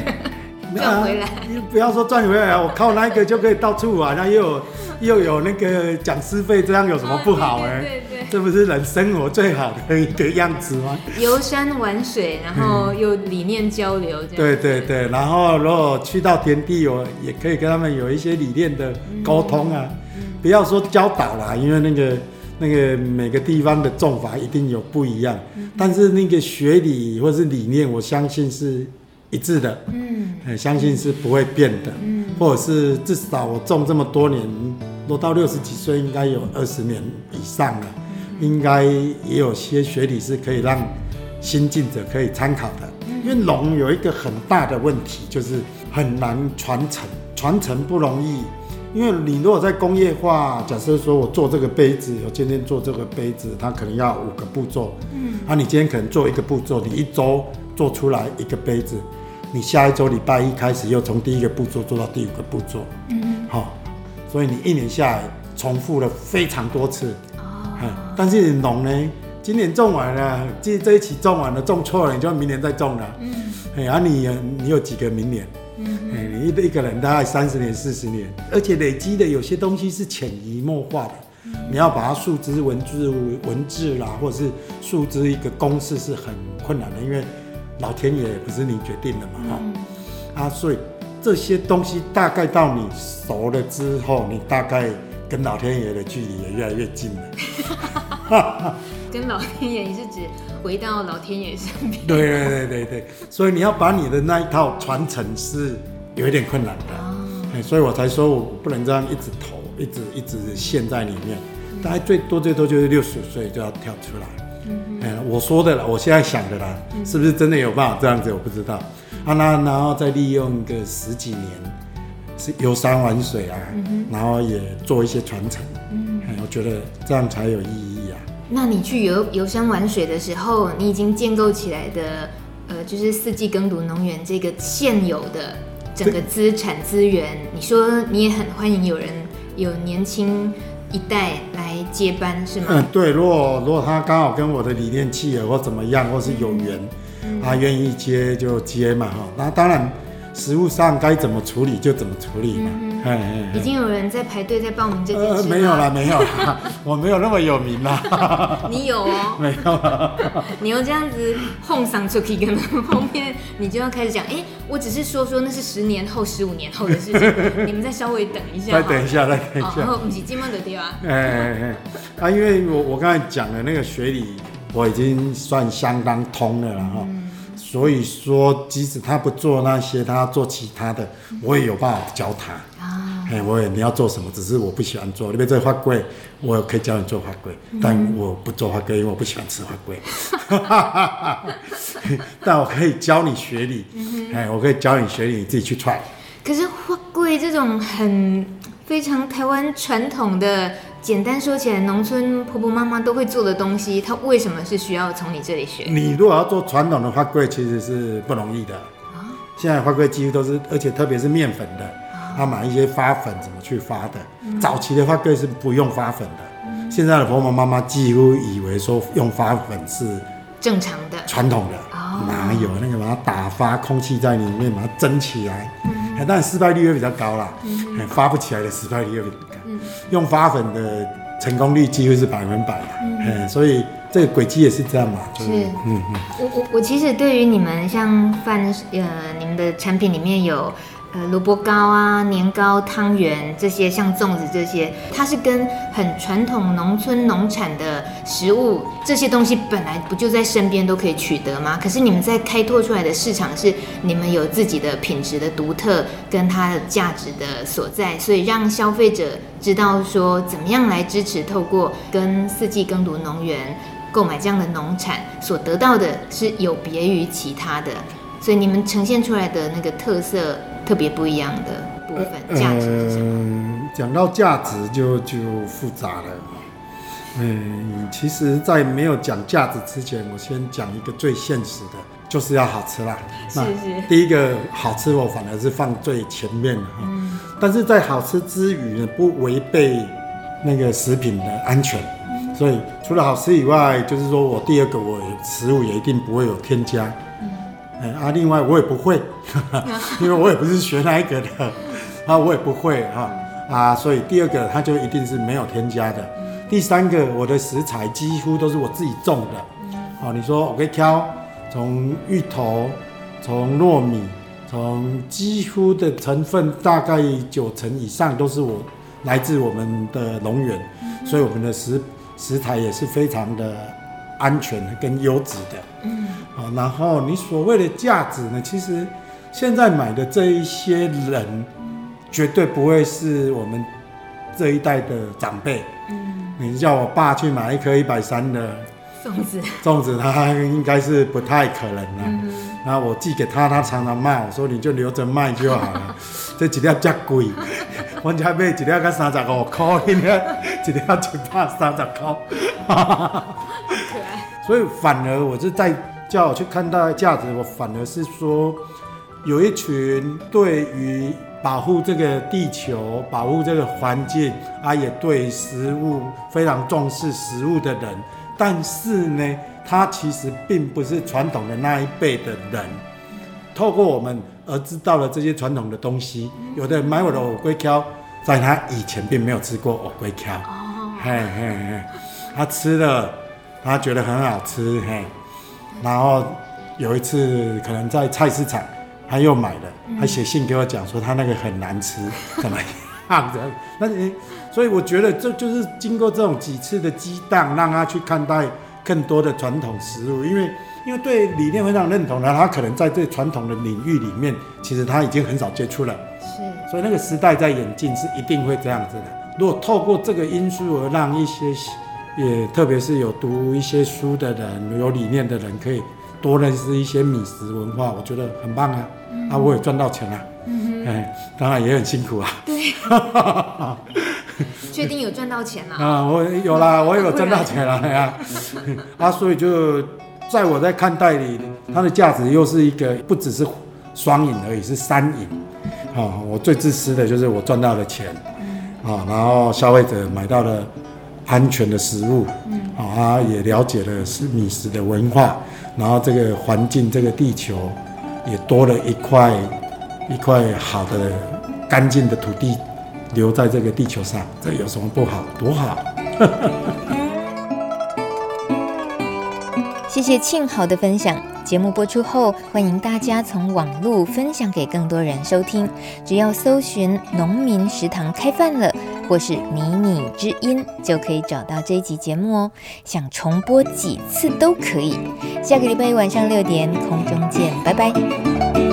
赚回来。你不要说赚回来，我靠那个就可以到处玩，那又有 (laughs) 又有那个讲师费，这样有什么不好哎？对对对，这不是人生活最好的一个样子吗？游山玩水，然后又理念交流，这样。对对对，然后如果去到田地，我也可以跟他们有一些理念的沟通啊。不要说教导啦，因为那个。那个每个地方的种法一定有不一样，嗯、但是那个学理或是理念，我相信是一致的。嗯，相信是不会变的。嗯，或者是至少我种这么多年，我到六十几岁应该有二十年以上了，嗯、应该也有些学理是可以让新进者可以参考的。嗯、因为龙有一个很大的问题，就是很难传承，传承不容易。因为你如果在工业化，假设说我做这个杯子，我今天做这个杯子，它可能要五个步骤。嗯，啊，你今天可能做一个步骤，你一周做出来一个杯子，你下一周礼拜一开始又从第一个步骤做到第五个步骤。嗯，好、哦，所以你一年下来重复了非常多次。哦，但是你农呢，今年种完了，这这一期种完了，种错了，你就明年再种了。嗯，哎，啊你，你你有几个明年？嗯，你一一个人大概三十年、四十年，而且累积的有些东西是潜移默化的，嗯、你要把它树枝文字文字啦，或者是树枝一个公式是很困难的，因为老天爷不是你决定的嘛，哈、嗯，啊，所以这些东西大概到你熟了之后，你大概跟老天爷的距离也越来越近了。(laughs) (laughs) 跟老天爷，你是指回到老天爷身边？对对对对对，所以你要把你的那一套传承是有一点困难的，哦、所以我才说我不能这样一直投，一直一直陷在里面，嗯、大概最多最多就是六十岁就要跳出来。嗯哼，我说的了，我现在想的啦，嗯、是不是真的有办法这样子？我不知道。啊，那然后再利用个十几年，是游山玩水啊，嗯、然后也做一些传承。嗯哼，我觉得这样才有意义啊。那你去游游山玩水的时候，你已经建构起来的，呃，就是四季耕读农园这个现有的整个资产资源，你说你也很欢迎有人有年轻一代来接班，是吗？嗯，对，如果如果他刚好跟我的理念契合或怎么样，或是有缘，嗯、他愿意接就接嘛，哈，那当然。实务上该怎么处理就怎么处理嘛。嗯、嘿嘿嘿，已经有人在排队在报名这件事、呃。没有了，没有了，我没有那么有名啦。(laughs) 你有哦。(laughs) 没有。你要这样子哄上出去，跟后面你就要开始讲，哎、欸，我只是说说那是十年后、十五年后的事情，你们再稍微等一下。再等一下，再等一下。然后不是今晚的对吧？哎哎哎，啊，因为我我刚才讲的那个学理，我已经算相当通了了哈。嗯所以说，即使他不做那些，他做其他的，我也有办法教他。啊，哎，我也你要做什么，只是我不喜欢做。你别做花龟，我可以教你做花龟，嗯、但我不做花龟，因为我不喜欢吃花龟。(laughs) (laughs) 但我可以教你学理，嗯、哎，我可以教你学理，你自己去踹。可是花龟这种很非常台湾传统的。简单说起来，农村婆婆妈妈都会做的东西，它为什么是需要从你这里学？你如果要做传统的花粿，其实是不容易的。啊，现在花粿几乎都是，而且特别是面粉的，他买一些发粉怎么去发的？嗯、早期的花粿是不用发粉的，嗯、现在的婆婆妈妈几乎以为说用发粉是正常的、传统的，哦、哪有那个把它打发空气在里面把它蒸起来？嗯，但失败率也比较高啦。嗯，发不起来的失败率也比较高。用发粉的成功率几乎是百分百，嗯，嗯，所以这个轨迹也是这样嘛，就是，是。嗯嗯，我我我其实对于你们像饭呃，你们的产品里面有。呃，萝卜糕啊、年糕、汤圆这些，像粽子这些，它是跟很传统农村农产的食物这些东西本来不就在身边都可以取得吗？可是你们在开拓出来的市场是你们有自己的品质的独特跟它的价值的所在，所以让消费者知道说怎么样来支持，透过跟四季耕读农园购买这样的农产所得到的是有别于其他的，所以你们呈现出来的那个特色。特别不一样的部分，价值是什么？嗯，讲到价值就就复杂了。嗯，其实，在没有讲价值之前，我先讲一个最现实的，就是要好吃啦。是是。第一个好吃，我反而是放最前面的哈。嗯。但是在好吃之余呢，不违背那个食品的安全。嗯。所以除了好吃以外，就是说我第二个，我食物也一定不会有添加。哎啊，另外我也不会，(laughs) 因为我也不是学那一个的，啊，我也不会哈啊，所以第二个它就一定是没有添加的。第三个，我的食材几乎都是我自己种的，哦，你说我可以挑从芋头，从糯米，从几乎的成分大概九成以上都是我来自我们的农园，所以我们的食食材也是非常的安全跟优质的。嗯，好，然后你所谓的价值呢，其实现在买的这一些人，绝对不会是我们这一代的长辈。嗯，你叫我爸去买一颗一百三的粽子，(laughs) 粽子他应该是不太可能了。嗯，然后我寄给他，他常常骂我说：“你就留着卖就好了。(laughs) ”这几条价贵。我家买一条才三十五块，一条一百三十块。所以反而我是在叫我去看待价值，我反而是说，有一群对于保护这个地球、保护这个环境啊，也对食物非常重视食物的人，但是呢，他其实并不是传统的那一辈的人，透过我们。而知道了这些传统的东西，有的人买我的藕龟壳，在他以前并没有吃过藕龟壳，嘿嘿嘿，他吃了，他觉得很好吃，嘿，然后有一次可能在菜市场，他又买了，他写信给我讲说他那个很难吃，怎么样的？(laughs) 那你，所以我觉得这就是经过这种几次的激荡，让他去看待更多的传统食物，因为。因为对理念非常认同的，他可能在这传统的领域里面，其实他已经很少接触了。是，所以那个时代在演进，是一定会这样子的。如果透过这个因素而让一些，也特别是有读一些书的人、有理念的人，可以多认识一些米食文化，我觉得很棒啊！嗯、啊，我也赚到钱了、啊。嗯哼，哎，当然也很辛苦啊。对。(laughs) 确定有赚到钱了？啊，我有啦，我也有赚到钱了呀。(laughs) 啊，所以就。在我在看待里，它的价值又是一个不只是双赢而已，是三赢。啊，我最自私的就是我赚到了钱，啊，然后消费者买到了安全的食物，嗯啊，也了解了是米食的文化，然后这个环境，这个地球也多了一块一块好的干净的土地留在这个地球上，这有什么不好？多好！(laughs) (laughs) 谢谢庆豪的分享。节目播出后，欢迎大家从网络分享给更多人收听。只要搜寻“农民食堂开饭了”或是“迷你之音”，就可以找到这一集节目哦。想重播几次都可以。下个礼拜晚上六点空中见，拜拜。